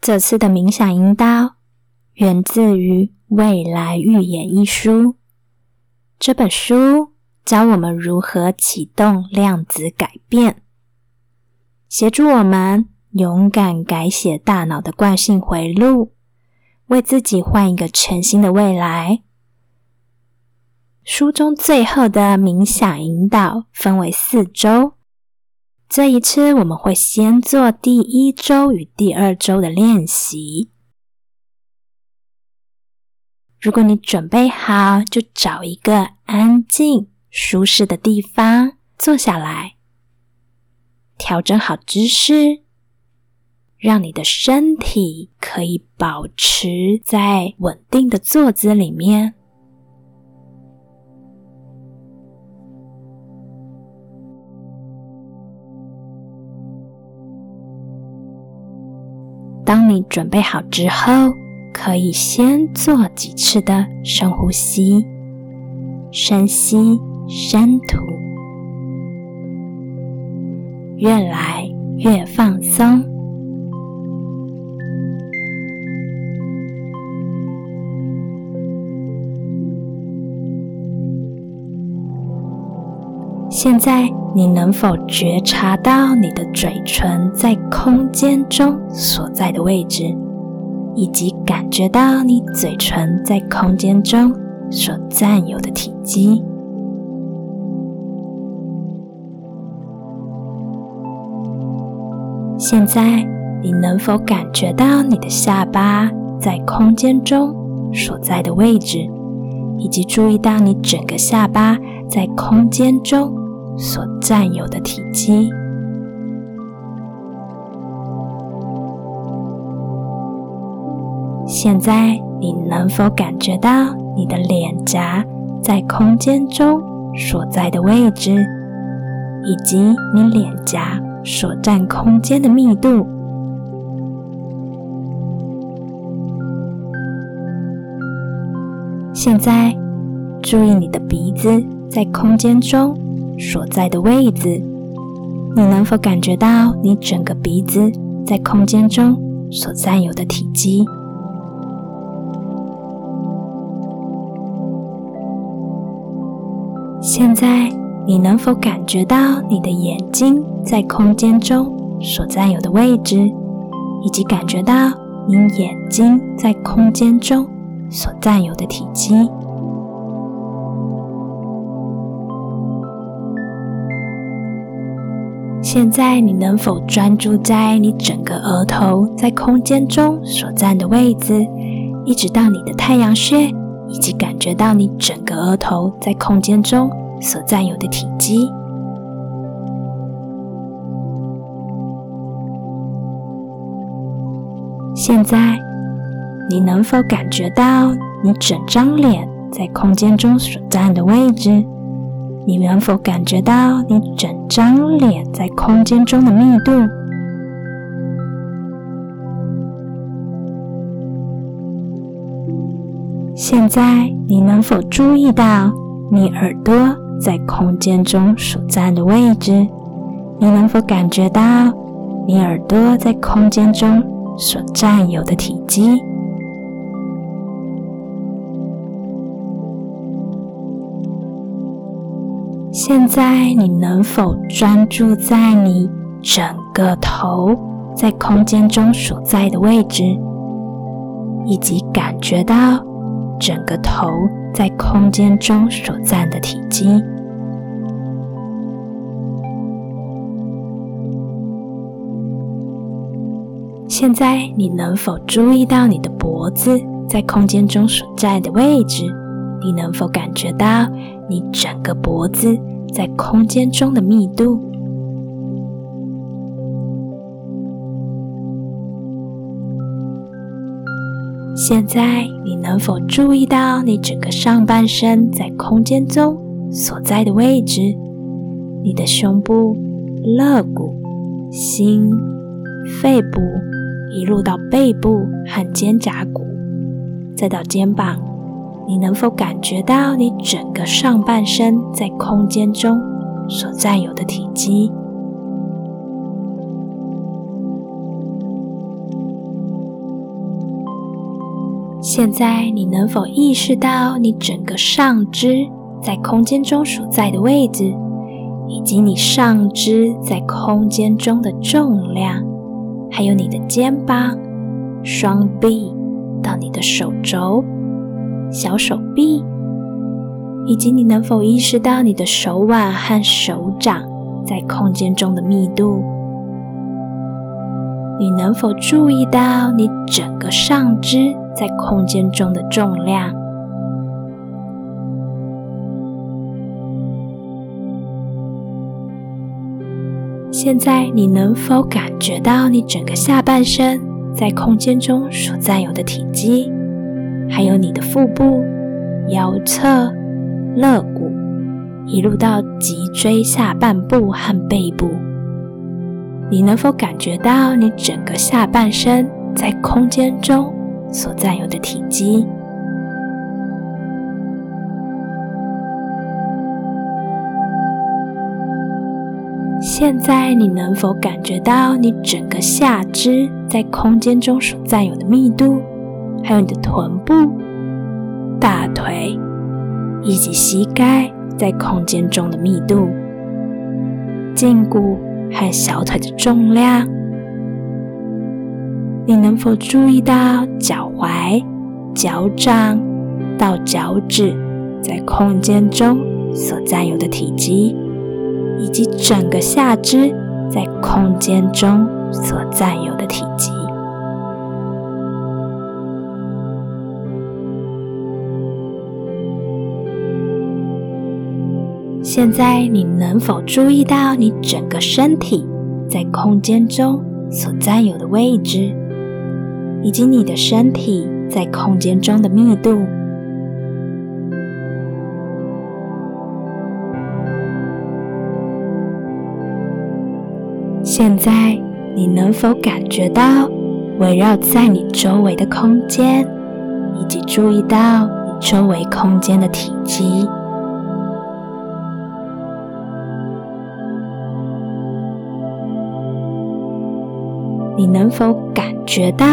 这次的冥想引导源自于《未来预言》一书。这本书教我们如何启动量子改变，协助我们勇敢改写大脑的惯性回路，为自己换一个全新的未来。书中最后的冥想引导分为四周。这一次，我们会先做第一周与第二周的练习。如果你准备好，就找一个安静、舒适的地方坐下来，调整好姿势，让你的身体可以保持在稳定的坐姿里面。当你准备好之后，可以先做几次的深呼吸，深吸深吐，越来越放松。现在。你能否觉察到你的嘴唇在空间中所在的位置，以及感觉到你嘴唇在空间中所占有的体积？现在，你能否感觉到你的下巴在空间中所在的位置，以及注意到你整个下巴在空间中？所占有的体积。现在，你能否感觉到你的脸颊在空间中所在的位置，以及你脸颊所占空间的密度？现在，注意你的鼻子在空间中。所在的位置，你能否感觉到你整个鼻子在空间中所占有的体积？现在，你能否感觉到你的眼睛在空间中所占有的位置，以及感觉到你眼睛在空间中所占有的体积？现在，你能否专注在你整个额头在空间中所占的位置，一直到你的太阳穴，以及感觉到你整个额头在空间中所占有的体积？现在，你能否感觉到你整张脸在空间中所占的位置？你能否感觉到你整张脸在空间中的密度？现在你能否注意到你耳朵在空间中所占的位置？你能否感觉到你耳朵在空间中所占有的体积？现在，你能否专注在你整个头在空间中所在的位置，以及感觉到整个头在空间中所占的体积？现在，你能否注意到你的脖子在空间中所在的位置？你能否感觉到你整个脖子？在空间中的密度。现在，你能否注意到你整个上半身在空间中所在的位置？你的胸部、肋骨、心、肺部，一路到背部和肩胛骨，再到肩膀。你能否感觉到你整个上半身在空间中所占有的体积？现在，你能否意识到你整个上肢在空间中所在的位置，以及你上肢在空间中的重量，还有你的肩膀、双臂到你的手肘、小手臂，以及你能否意识到你的手腕和手掌在空间中的密度？你能否注意到你整个上肢？在空间中的重量。现在，你能否感觉到你整个下半身在空间中所占有的体积，还有你的腹部、腰侧、肋骨，一路到脊椎下半部和背部？你能否感觉到你整个下半身在空间中？所占有的体积。现在，你能否感觉到你整个下肢在空间中所占有的密度，还有你的臀部、大腿以及膝盖在空间中的密度，胫骨和小腿的重量？你能否注意到脚踝、脚掌到脚趾在空间中所占有的体积，以及整个下肢在空间中所占有的体积？现在，你能否注意到你整个身体在空间中所占有的位置？以及你的身体在空间中的密度。现在，你能否感觉到围绕在你周围的空间，以及注意到你周围空间的体积？你能否感觉到？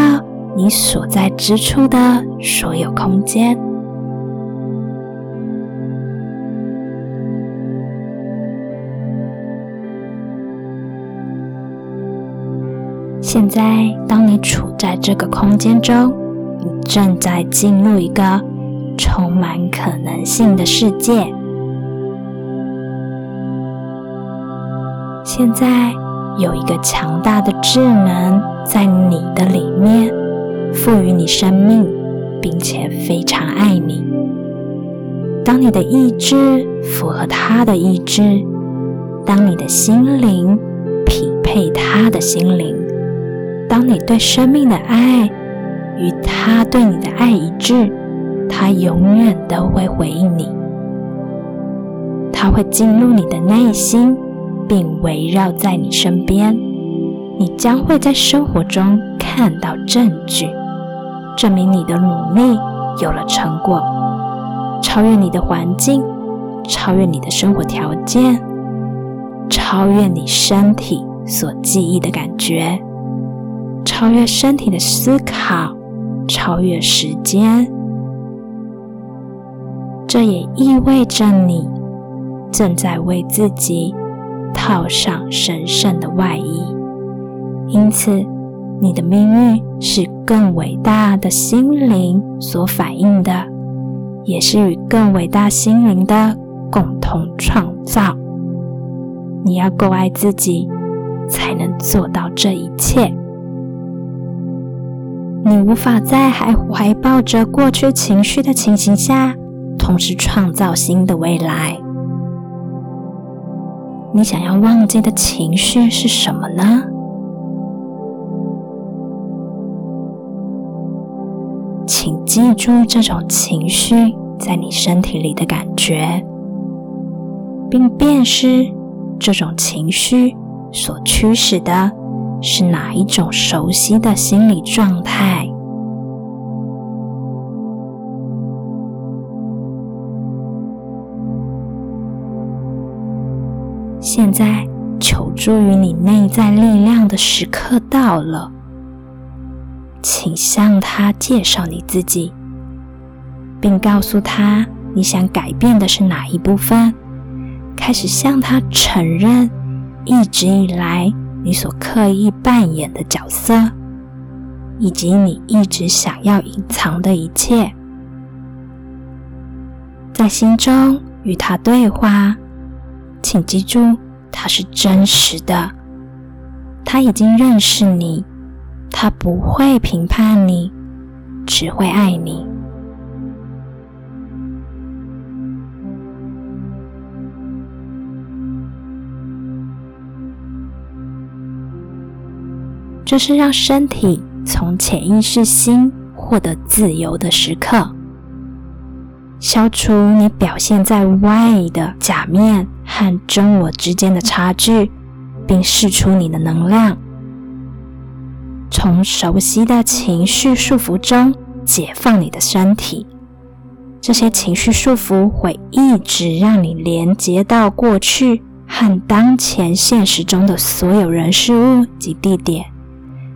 你所在之处的所有空间。现在，当你处在这个空间中，你正在进入一个充满可能性的世界。现在有一个强大的智能在你的里面。赋予你生命，并且非常爱你。当你的意志符合他的意志，当你的心灵匹配他的心灵，当你对生命的爱与他对你的爱一致，他永远都会回应你。他会进入你的内心，并围绕在你身边。你将会在生活中看到证据。证明你的努力有了成果，超越你的环境，超越你的生活条件，超越你身体所记忆的感觉，超越身体的思考，超越时间。这也意味着你正在为自己套上神圣的外衣，因此。你的命运是更伟大的心灵所反映的，也是与更伟大心灵的共同创造。你要够爱自己，才能做到这一切。你无法在还怀抱着过去情绪的情形下，同时创造新的未来。你想要忘记的情绪是什么呢？请记住这种情绪在你身体里的感觉，并辨识这种情绪所驱使的是哪一种熟悉的心理状态。现在，求助于你内在力量的时刻到了。请向他介绍你自己，并告诉他你想改变的是哪一部分，开始向他承认一直以来你所刻意扮演的角色，以及你一直想要隐藏的一切，在心中与他对话。请记住，他是真实的，他已经认识你，他不会评判你，只会爱你。这是让身体从潜意识心获得自由的时刻，消除你表现在外的假面和真我之间的差距，并释出你的能量，从熟悉的情绪束缚中解放你的身体。这些情绪束缚会一直让你连接到过去和当前现实中的所有人事物及地点。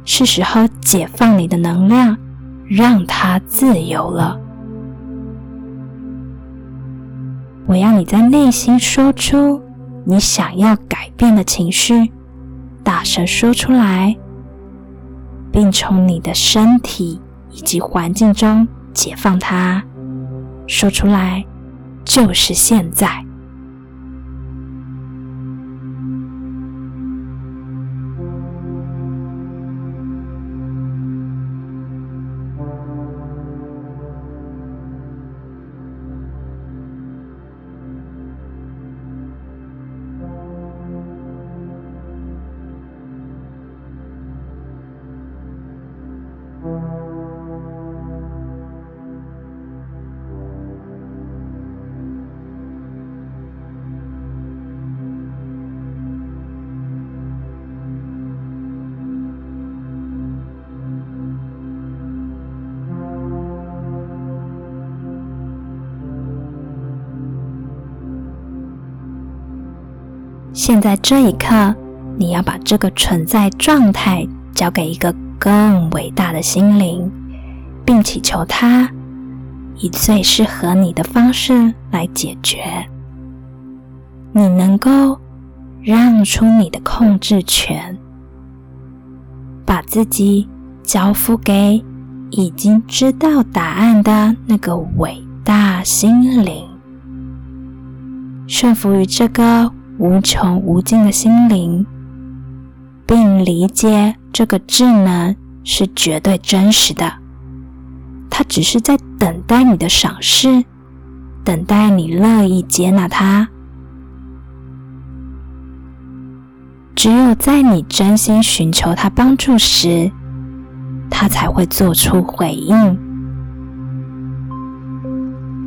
是时候解放你的能量，让它自由了。我要你在内心说出你想要改变的情绪，大声说出来，并从你的身体以及环境中解放它。说出来，就是现在。现在这一刻，你要把这个存在状态交给一个更伟大的心灵，并祈求他以最适合你的方式来解决。你能够让出你的控制权，把自己交付给已经知道答案的那个伟大心灵，顺服于这个。无穷无尽的心灵，并理解这个智能是绝对真实的。它只是在等待你的赏识，等待你乐意接纳它。只有在你真心寻求它帮助时，它才会做出回应。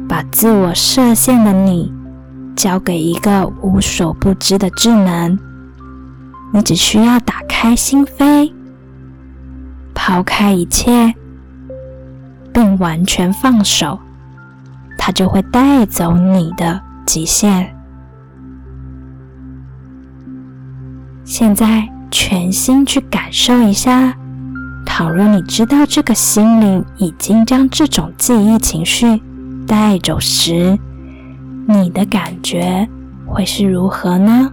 把自我设限的你。交给一个无所不知的智能，你只需要打开心扉，抛开一切，并完全放手，它就会带走你的极限。现在，全心去感受一下，倘若你知道这个心灵已经将这种记忆情绪带走时。你的感觉会是如何呢？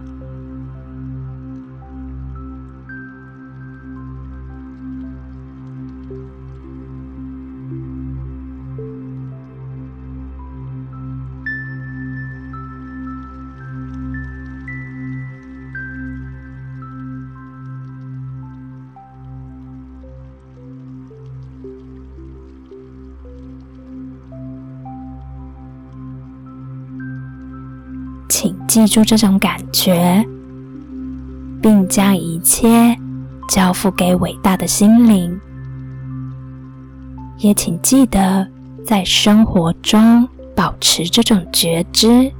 请记住这种感觉，并将一切交付给伟大的心灵。也请记得在生活中保持这种觉知，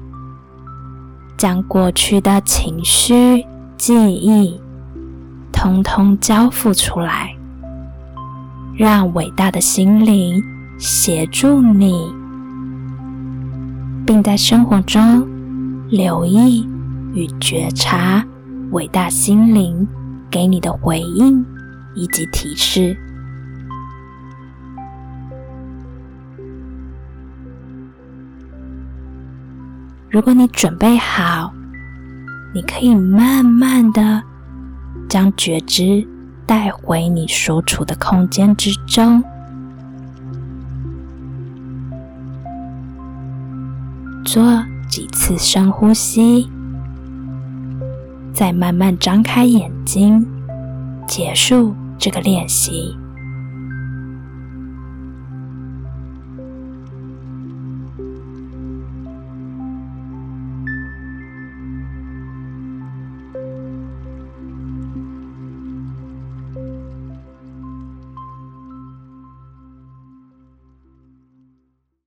将过去的情绪、记忆通通交付出来，让伟大的心灵协助你，并在生活中。留意与觉察伟大心灵给你的回应以及提示。如果你准备好，你可以慢慢的将觉知带回你所处的空间之中，做几次深呼吸，再慢慢张开眼睛，结束这个练习。